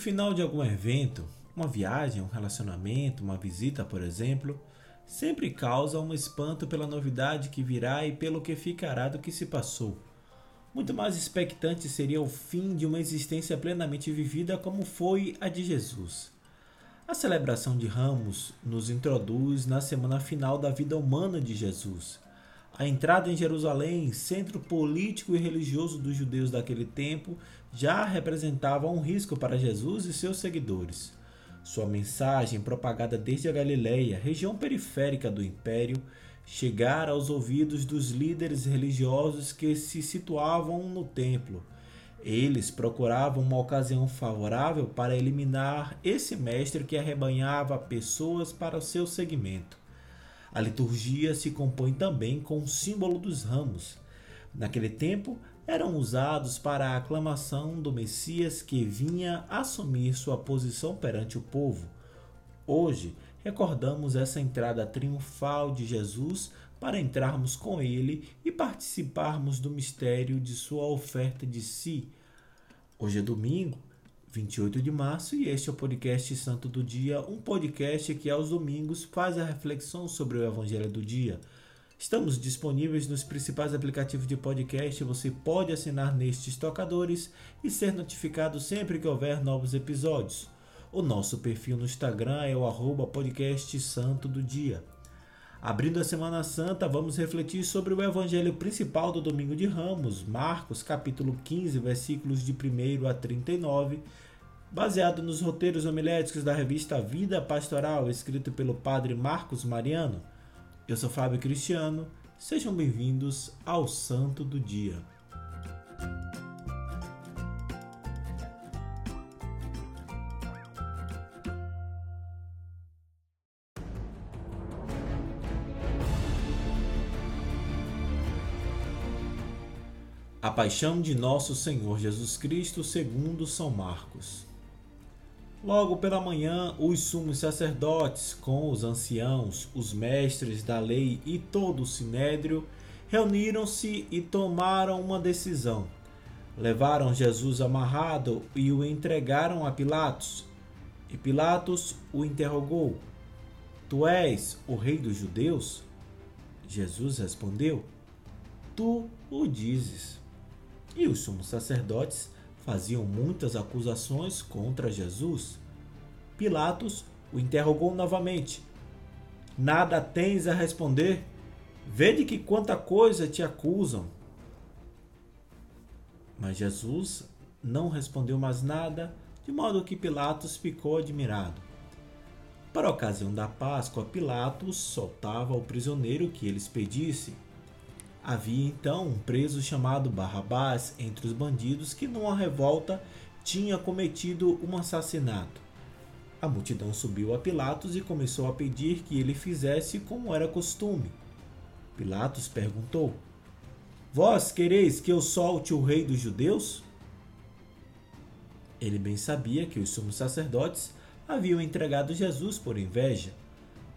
final de algum evento, uma viagem, um relacionamento, uma visita, por exemplo, sempre causa um espanto pela novidade que virá e pelo que ficará do que se passou. Muito mais expectante seria o fim de uma existência plenamente vivida como foi a de Jesus. A celebração de Ramos nos introduz na semana final da vida humana de Jesus. A entrada em Jerusalém, centro político e religioso dos judeus daquele tempo, já representava um risco para Jesus e seus seguidores. Sua mensagem, propagada desde a Galileia, região periférica do império, chegara aos ouvidos dos líderes religiosos que se situavam no templo. Eles procuravam uma ocasião favorável para eliminar esse mestre que arrebanhava pessoas para o seu segmento. A liturgia se compõe também com o símbolo dos ramos. Naquele tempo, eram usados para a aclamação do Messias que vinha assumir sua posição perante o povo. Hoje, recordamos essa entrada triunfal de Jesus para entrarmos com ele e participarmos do mistério de sua oferta de si. Hoje é domingo, 28 de março, e este é o podcast Santo do Dia, um podcast que aos domingos faz a reflexão sobre o Evangelho do dia. Estamos disponíveis nos principais aplicativos de podcast. Você pode assinar nestes tocadores e ser notificado sempre que houver novos episódios. O nosso perfil no Instagram é o arroba podcast Santo do Dia. Abrindo a Semana Santa, vamos refletir sobre o evangelho principal do Domingo de Ramos, Marcos, capítulo 15, versículos de 1 a 39, baseado nos roteiros homiléticos da revista Vida Pastoral, escrito pelo padre Marcos Mariano. Eu sou Fábio Cristiano, sejam bem-vindos ao Santo do Dia. A paixão de nosso Senhor Jesus Cristo segundo São Marcos. Logo pela manhã, os sumos sacerdotes, com os anciãos, os mestres da lei e todo o sinédrio, reuniram-se e tomaram uma decisão. Levaram Jesus amarrado e o entregaram a Pilatos. E Pilatos o interrogou: Tu és o rei dos judeus? Jesus respondeu: Tu o dizes. E os sumos sacerdotes faziam muitas acusações contra Jesus. Pilatos o interrogou novamente: Nada tens a responder? Vede que quanta coisa te acusam. Mas Jesus não respondeu mais nada, de modo que Pilatos ficou admirado. Para a ocasião da Páscoa, Pilatos soltava o prisioneiro que eles pedissem. Havia então um preso chamado Barrabás entre os bandidos que, numa revolta, tinha cometido um assassinato. A multidão subiu a Pilatos e começou a pedir que ele fizesse como era costume. Pilatos perguntou: Vós quereis que eu solte o rei dos judeus? Ele bem sabia que os sumos sacerdotes haviam entregado Jesus por inveja.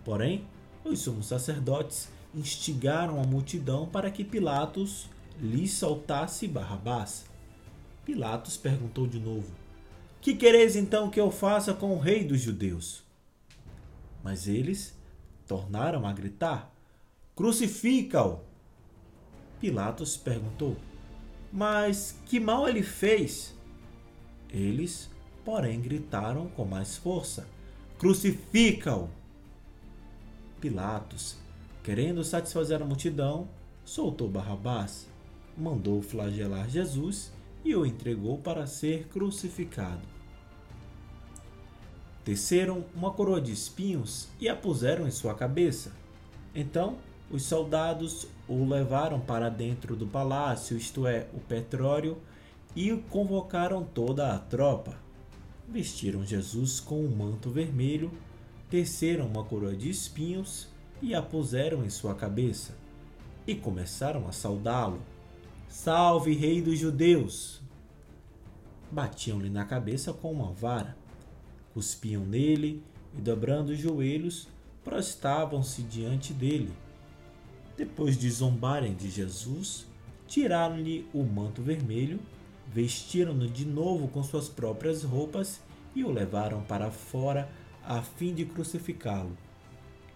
Porém, os sumos sacerdotes instigaram a multidão para que Pilatos lhe soltasse Barrabás. Pilatos perguntou de novo: Que quereis então que eu faça com o rei dos judeus? Mas eles tornaram a gritar: Crucifica-o! Pilatos perguntou: Mas que mal ele fez? Eles, porém, gritaram com mais força: Crucifica-o! Pilatos Querendo satisfazer a multidão, soltou Barrabás, mandou flagelar Jesus e o entregou para ser crucificado. Teceram uma coroa de espinhos e a puseram em sua cabeça. Então os soldados o levaram para dentro do palácio, isto é, o petróleo, e convocaram toda a tropa. Vestiram Jesus com um manto vermelho, teceram uma coroa de espinhos e a puseram em sua cabeça, e começaram a saudá-lo. Salve, Rei dos Judeus! Batiam-lhe na cabeça com uma vara, cuspiam nele e, dobrando os joelhos, prostavam-se diante dele. Depois de zombarem de Jesus, tiraram-lhe o manto vermelho, vestiram-no de novo com suas próprias roupas e o levaram para fora a fim de crucificá-lo.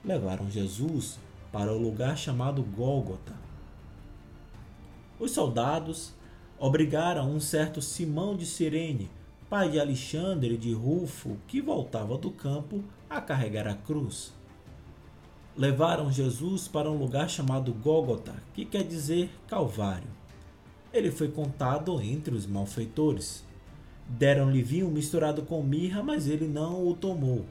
Levaram Jesus para o lugar chamado Gólgota. Os soldados obrigaram um certo Simão de Cirene, pai de Alexandre de Rufo, que voltava do campo, a carregar a cruz. Levaram Jesus para um lugar chamado Gólgota, que quer dizer Calvário. Ele foi contado entre os malfeitores. Deram-lhe vinho misturado com mirra, mas ele não o tomou.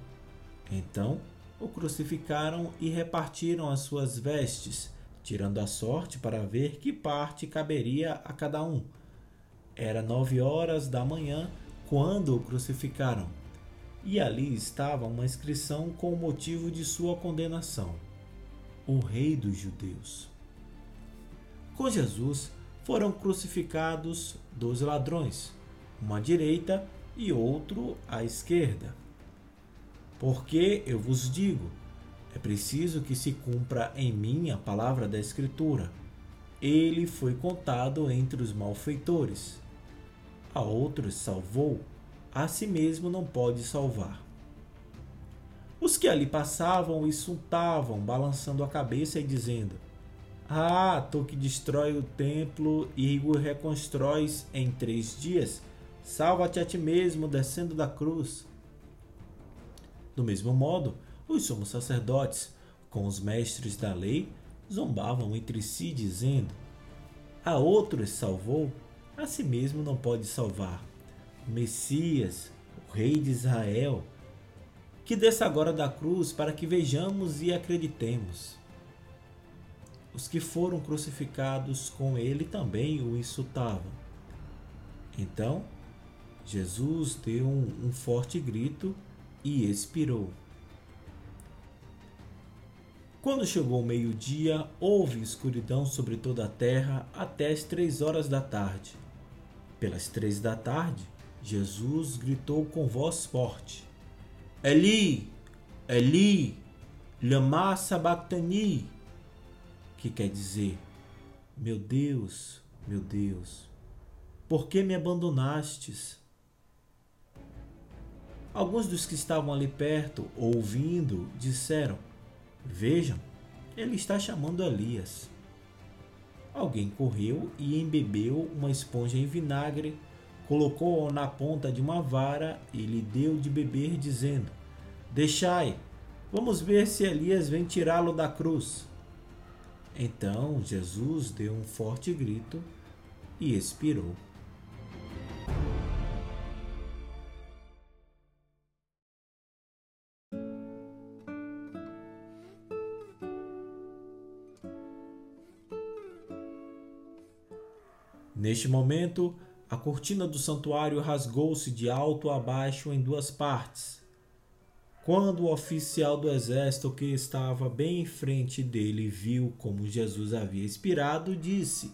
Então o crucificaram e repartiram as suas vestes, tirando a sorte para ver que parte caberia a cada um. Era nove horas da manhã quando o crucificaram, e ali estava uma inscrição com o motivo de sua condenação: O Rei dos Judeus. Com Jesus foram crucificados dois ladrões, uma à direita e outro à esquerda. Porque eu vos digo, é preciso que se cumpra em mim a palavra da Escritura. Ele foi contado entre os malfeitores. A outros salvou, a si mesmo não pode salvar. Os que ali passavam insultavam, balançando a cabeça e dizendo: ah, tu que destrói o templo e o reconstróis em três dias, salva-te a ti mesmo descendo da cruz. Do mesmo modo, os sumos sacerdotes, com os mestres da lei, zombavam entre si, dizendo: A outros salvou, a si mesmo não pode salvar. O Messias, o Rei de Israel, que desça agora da cruz para que vejamos e acreditemos. Os que foram crucificados com ele também o insultavam. Então, Jesus deu um, um forte grito e expirou. Quando chegou o meio-dia, houve escuridão sobre toda a terra até as três horas da tarde. Pelas três da tarde, Jesus gritou com voz forte: Eli, Eli, lama sabachthani, que quer dizer: Meu Deus, meu Deus, por que me abandonastes? Alguns dos que estavam ali perto, ouvindo, disseram: Vejam, ele está chamando Elias. Alguém correu e embebeu uma esponja em vinagre, colocou-a na ponta de uma vara e lhe deu de beber, dizendo: Deixai, vamos ver se Elias vem tirá-lo da cruz. Então Jesus deu um forte grito e expirou. Neste momento, a cortina do santuário rasgou-se de alto a baixo em duas partes quando o oficial do exército que estava bem em frente dele viu como Jesus havia expirado, disse: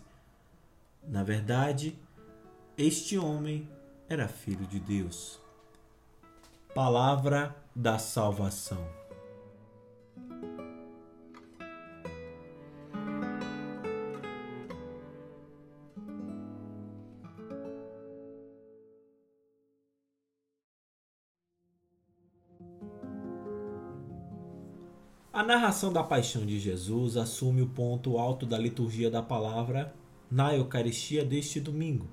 Na verdade, este homem era filho de Deus. Palavra da salvação. A narração da paixão de Jesus assume o ponto alto da liturgia da palavra na Eucaristia deste domingo.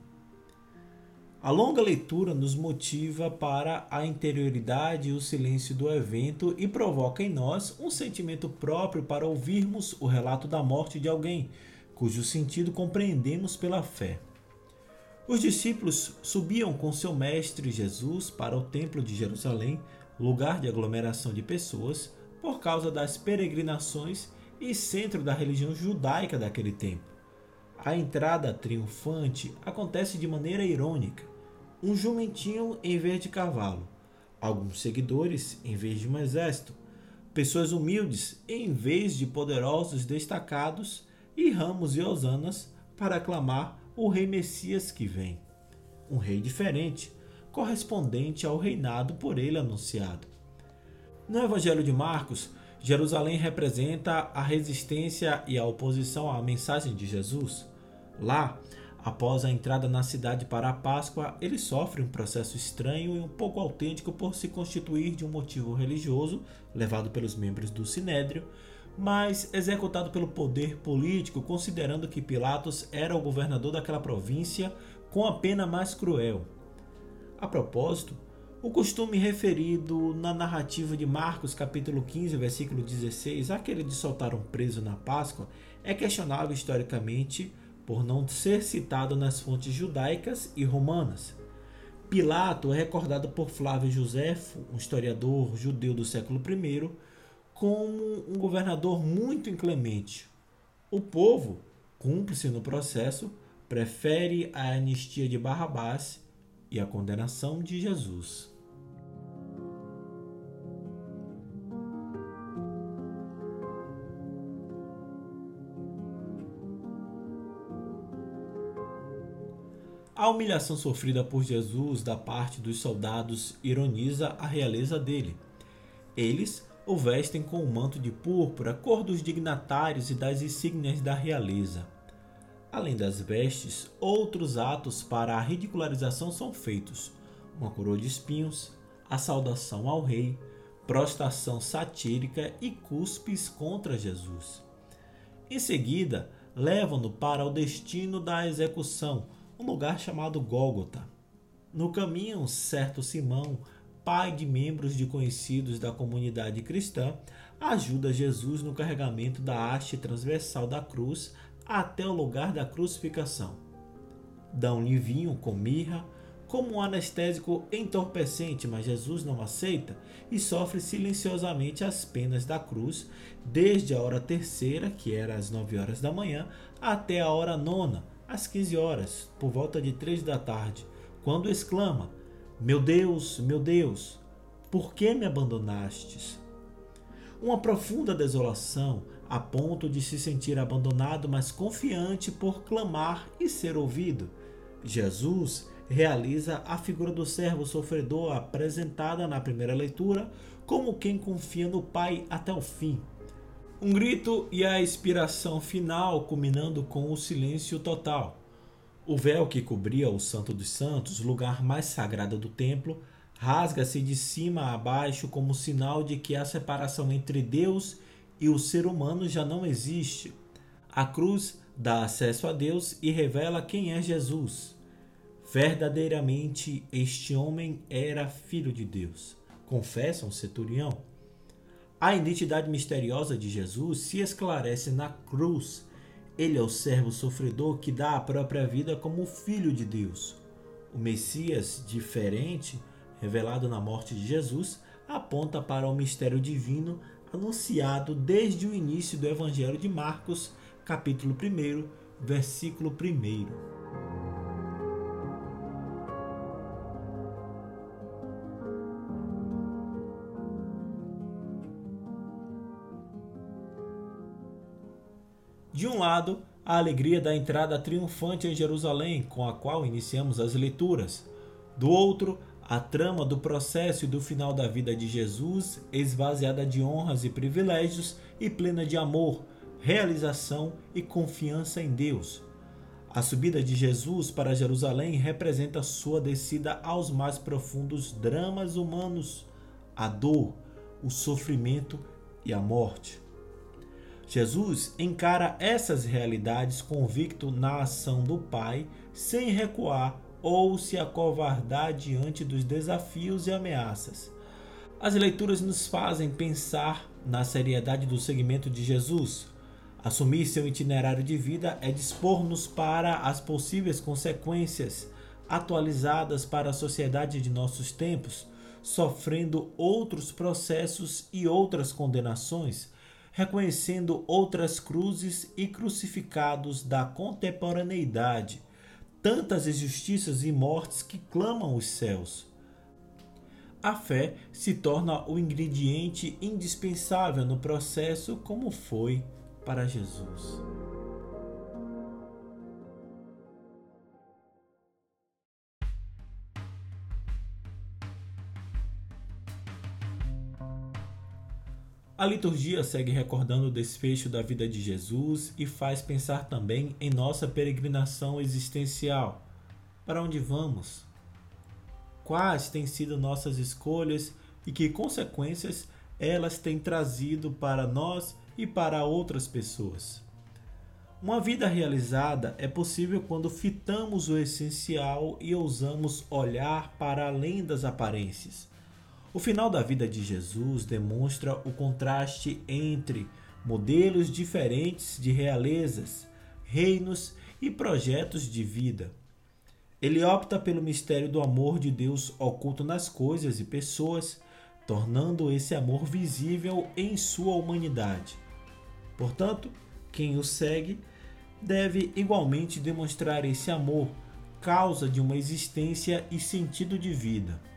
A longa leitura nos motiva para a interioridade e o silêncio do evento e provoca em nós um sentimento próprio para ouvirmos o relato da morte de alguém, cujo sentido compreendemos pela fé. Os discípulos subiam com seu mestre Jesus para o Templo de Jerusalém, lugar de aglomeração de pessoas por causa das peregrinações e centro da religião judaica daquele tempo. A entrada triunfante acontece de maneira irônica. Um jumentinho em vez de cavalo, alguns seguidores em vez de um exército, pessoas humildes em vez de poderosos destacados e ramos e hosanas para aclamar o rei Messias que vem. Um rei diferente, correspondente ao reinado por ele anunciado. No Evangelho de Marcos, Jerusalém representa a resistência e a oposição à mensagem de Jesus. Lá, Após a entrada na cidade para a Páscoa, ele sofre um processo estranho e um pouco autêntico por se constituir de um motivo religioso, levado pelos membros do Sinédrio, mas executado pelo poder político, considerando que Pilatos era o governador daquela província com a pena mais cruel. A propósito, o costume referido na narrativa de Marcos, capítulo 15, versículo 16, aquele de soltar um preso na Páscoa, é questionável historicamente por não ser citado nas fontes judaicas e romanas. Pilato é recordado por Flávio Josefo, um historiador judeu do século I, como um governador muito inclemente. O povo, cúmplice no processo, prefere a anistia de Barrabás e a condenação de Jesus. A humilhação sofrida por Jesus da parte dos soldados ironiza a realeza dele. Eles o vestem com um manto de púrpura, cor dos dignatários e das insígnias da realeza. Além das vestes, outros atos para a ridicularização são feitos: uma coroa de espinhos, a saudação ao rei, prostração satírica e cuspes contra Jesus. Em seguida, levam-no para o destino da execução, um lugar chamado Gólgota. No caminho, certo Simão, pai de membros de conhecidos da comunidade cristã, ajuda Jesus no carregamento da haste transversal da cruz até o lugar da crucificação. Dão-lhe vinho com mirra, como um anestésico entorpecente, mas Jesus não aceita e sofre silenciosamente as penas da cruz, desde a hora terceira, que era às nove horas da manhã, até a hora nona, às 15 horas, por volta de três da tarde, quando exclama: Meu Deus, meu Deus, por que me abandonastes? Uma profunda desolação, a ponto de se sentir abandonado, mas confiante por clamar e ser ouvido. Jesus realiza a figura do servo sofredor apresentada na primeira leitura como quem confia no Pai até o fim. Um grito e a expiração final, culminando com o silêncio total. O véu que cobria o Santo dos Santos, lugar mais sagrado do templo, rasga-se de cima a baixo como sinal de que a separação entre Deus e o ser humano já não existe. A cruz dá acesso a Deus e revela quem é Jesus. Verdadeiramente este homem era filho de Deus, confessa um centurião. A identidade misteriosa de Jesus se esclarece na cruz. Ele é o servo sofredor que dá a própria vida como filho de Deus. O Messias diferente, revelado na morte de Jesus, aponta para o mistério divino anunciado desde o início do Evangelho de Marcos, capítulo 1, versículo 1. De um lado, a alegria da entrada triunfante em Jerusalém, com a qual iniciamos as leituras. Do outro, a trama do processo e do final da vida de Jesus, esvaziada de honras e privilégios e plena de amor, realização e confiança em Deus. A subida de Jesus para Jerusalém representa sua descida aos mais profundos dramas humanos, a dor, o sofrimento e a morte. Jesus encara essas realidades convicto na ação do Pai, sem recuar ou se acovardar diante dos desafios e ameaças. As leituras nos fazem pensar na seriedade do seguimento de Jesus. Assumir seu itinerário de vida é dispor-nos para as possíveis consequências atualizadas para a sociedade de nossos tempos, sofrendo outros processos e outras condenações reconhecendo outras cruzes e crucificados da contemporaneidade, tantas injustiças e mortes que clamam os céus. A fé se torna o ingrediente indispensável no processo, como foi para Jesus. A liturgia segue recordando o desfecho da vida de Jesus e faz pensar também em nossa peregrinação existencial. Para onde vamos? Quais têm sido nossas escolhas e que consequências elas têm trazido para nós e para outras pessoas? Uma vida realizada é possível quando fitamos o essencial e ousamos olhar para além das aparências o final da vida de Jesus demonstra o contraste entre modelos diferentes de realezas, reinos e projetos de vida. Ele opta pelo mistério do amor de Deus oculto nas coisas e pessoas, tornando esse amor visível em sua humanidade. Portanto, quem o segue deve igualmente demonstrar esse amor, causa de uma existência e sentido de vida.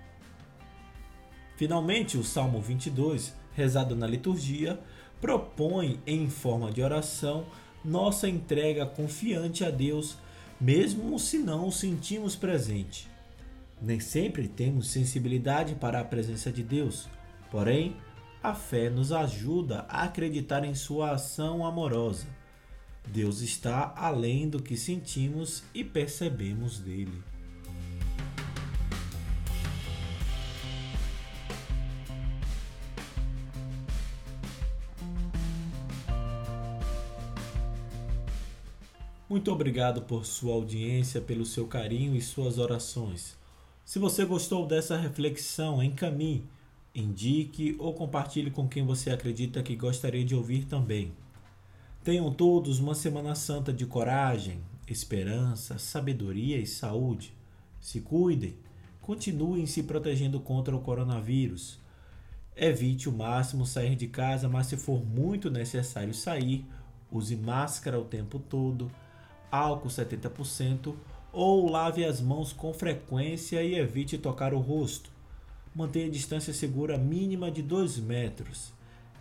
Finalmente, o Salmo 22, rezado na liturgia, propõe, em forma de oração, nossa entrega confiante a Deus, mesmo se não o sentimos presente. Nem sempre temos sensibilidade para a presença de Deus, porém, a fé nos ajuda a acreditar em sua ação amorosa. Deus está além do que sentimos e percebemos dele. Muito obrigado por sua audiência, pelo seu carinho e suas orações. Se você gostou dessa reflexão, encaminhe, indique ou compartilhe com quem você acredita que gostaria de ouvir também. Tenham todos uma Semana Santa de coragem, esperança, sabedoria e saúde. Se cuidem, continuem se protegendo contra o coronavírus. Evite o máximo sair de casa, mas se for muito necessário sair, use máscara o tempo todo álcool 70% ou lave as mãos com frequência e evite tocar o rosto. Mantenha a distância segura mínima de 2 metros.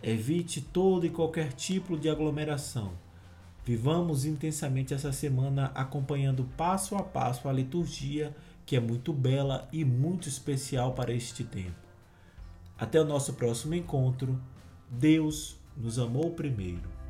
Evite todo e qualquer tipo de aglomeração. Vivamos intensamente essa semana acompanhando passo a passo a liturgia, que é muito bela e muito especial para este tempo. Até o nosso próximo encontro. Deus nos amou primeiro.